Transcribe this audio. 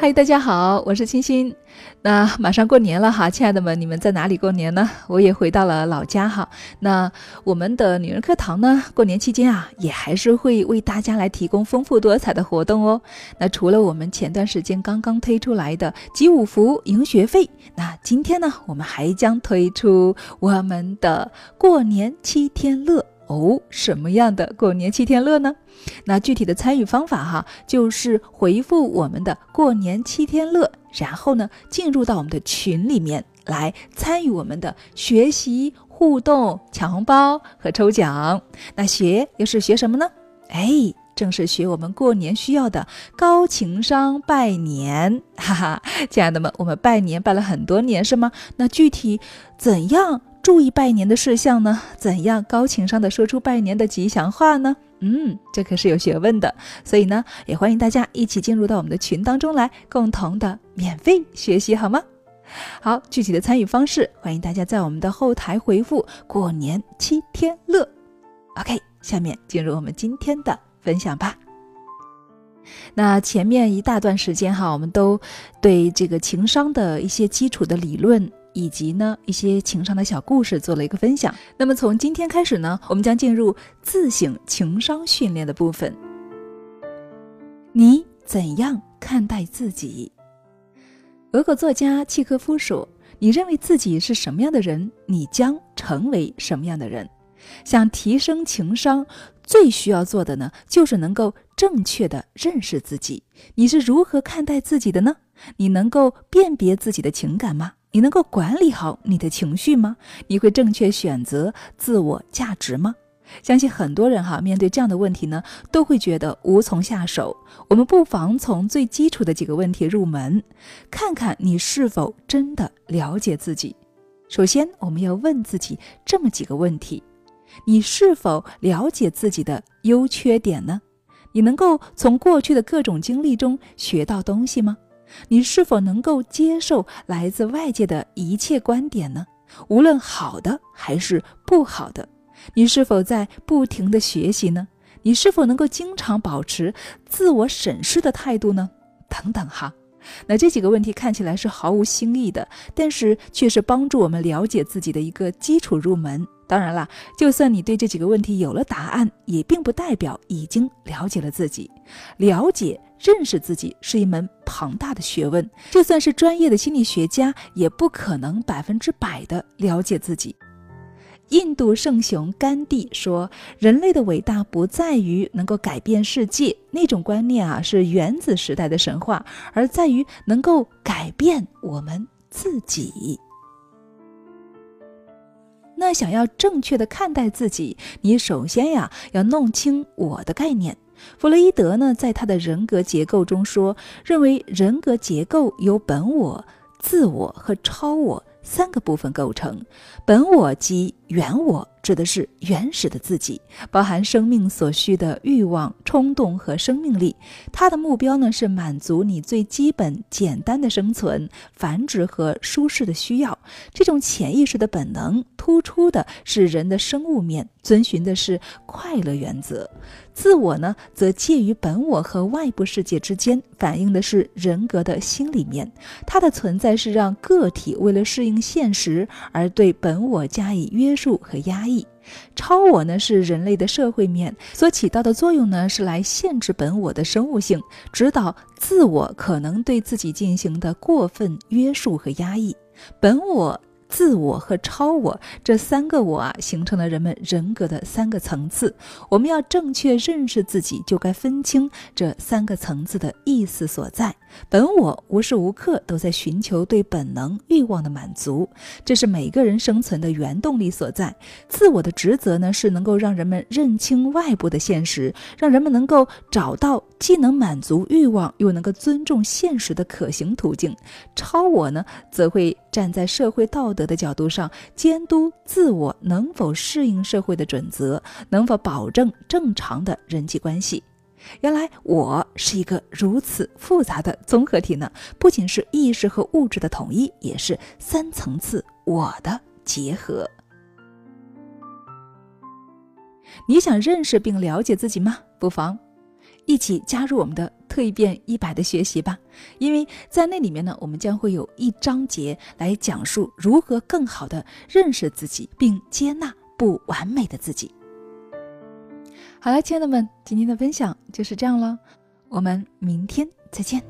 嗨，大家好，我是清新。那马上过年了哈，亲爱的们，你们在哪里过年呢？我也回到了老家哈。那我们的女人课堂呢，过年期间啊，也还是会为大家来提供丰富多彩的活动哦。那除了我们前段时间刚刚推出来的集五福赢学费，那今天呢，我们还将推出我们的过年七天乐。哦，什么样的过年七天乐呢？那具体的参与方法哈，就是回复我们的过年七天乐，然后呢，进入到我们的群里面来参与我们的学习互动、抢红包和抽奖。那学又是学什么呢？哎，正是学我们过年需要的高情商拜年。哈哈，亲爱的们，我们拜年拜了很多年是吗？那具体怎样？注意拜年的事项呢？怎样高情商的说出拜年的吉祥话呢？嗯，这可是有学问的。所以呢，也欢迎大家一起进入到我们的群当中来，共同的免费学习，好吗？好，具体的参与方式，欢迎大家在我们的后台回复“过年七天乐”。OK，下面进入我们今天的分享吧。那前面一大段时间哈，我们都对这个情商的一些基础的理论。以及呢一些情商的小故事做了一个分享。那么从今天开始呢，我们将进入自省情商训练的部分。你怎样看待自己？俄国作家契诃夫说：“你认为自己是什么样的人，你将成为什么样的人。”想提升情商，最需要做的呢，就是能够正确的认识自己。你是如何看待自己的呢？你能够辨别自己的情感吗？你能够管理好你的情绪吗？你会正确选择自我价值吗？相信很多人哈，面对这样的问题呢，都会觉得无从下手。我们不妨从最基础的几个问题入门，看看你是否真的了解自己。首先，我们要问自己这么几个问题：你是否了解自己的优缺点呢？你能够从过去的各种经历中学到东西吗？你是否能够接受来自外界的一切观点呢？无论好的还是不好的，你是否在不停的学习呢？你是否能够经常保持自我审视的态度呢？等等哈。那这几个问题看起来是毫无新意的，但是却是帮助我们了解自己的一个基础入门。当然啦，就算你对这几个问题有了答案，也并不代表已经了解了自己。了解、认识自己是一门庞大的学问，就算是专业的心理学家，也不可能百分之百的了解自己。印度圣雄甘地说：“人类的伟大不在于能够改变世界，那种观念啊是原子时代的神话，而在于能够改变我们自己。”那想要正确的看待自己，你首先呀要弄清我的概念。弗洛伊德呢，在他的人格结构中说，认为人格结构由本我、自我和超我。三个部分构成，本我即原我，指的是原始的自己，包含生命所需的欲望、冲动和生命力。它的目标呢是满足你最基本、简单的生存、繁殖和舒适的需要。这种潜意识的本能，突出的是人的生物面，遵循的是快乐原则。自我呢，则介于本我和外部世界之间，反映的是人格的心里面。它的存在是让个体为了适应现实而对本我加以约束和压抑。超我呢，是人类的社会面所起到的作用呢，是来限制本我的生物性，指导自我可能对自己进行的过分约束和压抑。本我。自我和超我这三个我啊，形成了人们人格的三个层次。我们要正确认识自己，就该分清这三个层次的意思所在。本我无时无刻都在寻求对本能欲望的满足，这是每个人生存的原动力所在。自我的职责呢，是能够让人们认清外部的现实，让人们能够找到既能满足欲望又能够尊重现实的可行途径。超我呢，则会站在社会道德的角度上，监督自我能否适应社会的准则，能否保证正常的人际关系。原来我是一个如此复杂的综合体呢，不仅是意识和物质的统一，也是三层次我的结合。你想认识并了解自己吗？不妨一起加入我们的蜕变一百的学习吧，因为在那里面呢，我们将会有一章节来讲述如何更好的认识自己，并接纳不完美的自己。好了，亲爱的们，今天的分享就是这样了，我们明天再见。